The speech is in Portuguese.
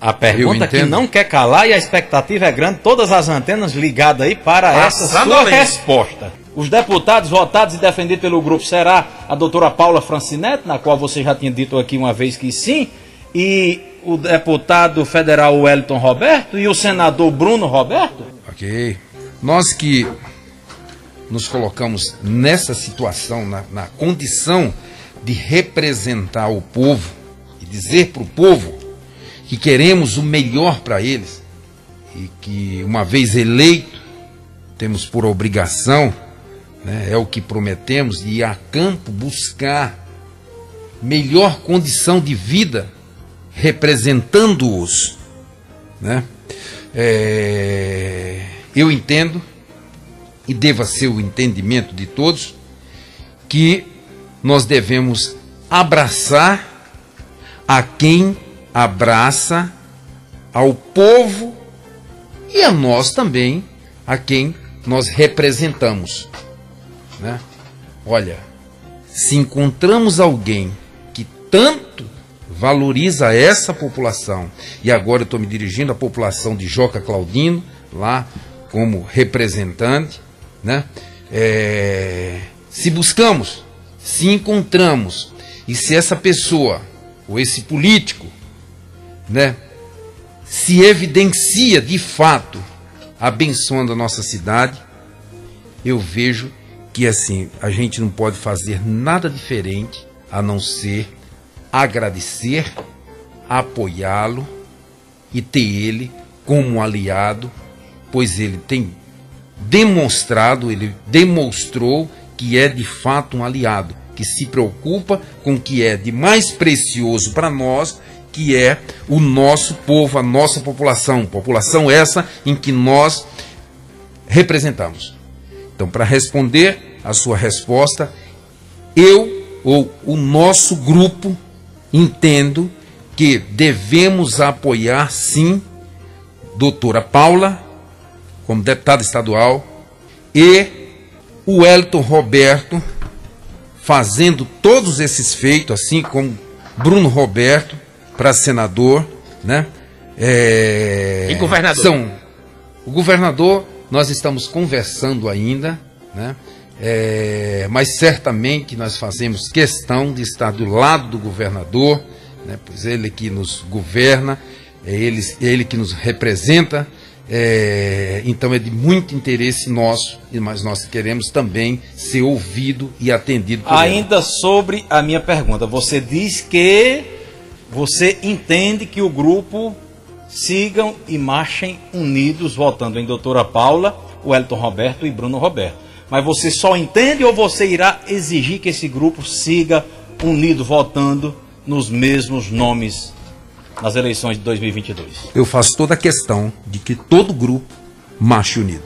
A pergunta que não quer calar e a expectativa é grande, todas as antenas ligadas aí para essa sua resposta. Os deputados votados e defendidos pelo grupo será a doutora Paula Francinete, na qual você já tinha dito aqui uma vez que sim, e o deputado federal Wellington Roberto e o senador Bruno Roberto? Ok. Nós que nos colocamos nessa situação, na, na condição de representar o povo e dizer para o povo que queremos o melhor para eles e que, uma vez eleito, temos por obrigação, né, é o que prometemos, de ir a campo buscar melhor condição de vida representando-os. Né? É, eu entendo, e deva ser o entendimento de todos, que nós devemos abraçar a quem abraça ao povo e a nós também, a quem nós representamos. Né? Olha, se encontramos alguém que tanto valoriza essa população. E agora eu estou me dirigindo à população de Joca Claudino, lá como representante. Né? É, se buscamos, se encontramos, e se essa pessoa, ou esse político, né, se evidencia de fato abençoando a nossa cidade, eu vejo que assim, a gente não pode fazer nada diferente a não ser agradecer, apoiá-lo e ter ele como aliado, pois ele tem demonstrado, ele demonstrou que é de fato um aliado, que se preocupa com o que é de mais precioso para nós, que é o nosso povo, a nossa população, população essa em que nós representamos. Então, para responder a sua resposta, eu ou o nosso grupo entendo que devemos apoiar sim doutora Paula como deputada estadual e o Elton Roberto fazendo todos esses feitos, assim como Bruno Roberto para senador, né? É, e governador? São, o governador, nós estamos conversando ainda, né? É, mas certamente nós fazemos questão de estar do lado do governador, né, pois ele que nos governa, é ele, ele que nos representa, é, então é de muito interesse nosso, mas nós queremos também ser ouvido e atendido por Ainda ele. sobre a minha pergunta, você diz que você entende que o grupo sigam e marchem unidos, votando em doutora Paula, o Elton Roberto e Bruno Roberto. Mas você só entende ou você irá exigir que esse grupo siga unido votando nos mesmos nomes nas eleições de 2022? Eu faço toda a questão de que todo grupo marche unido.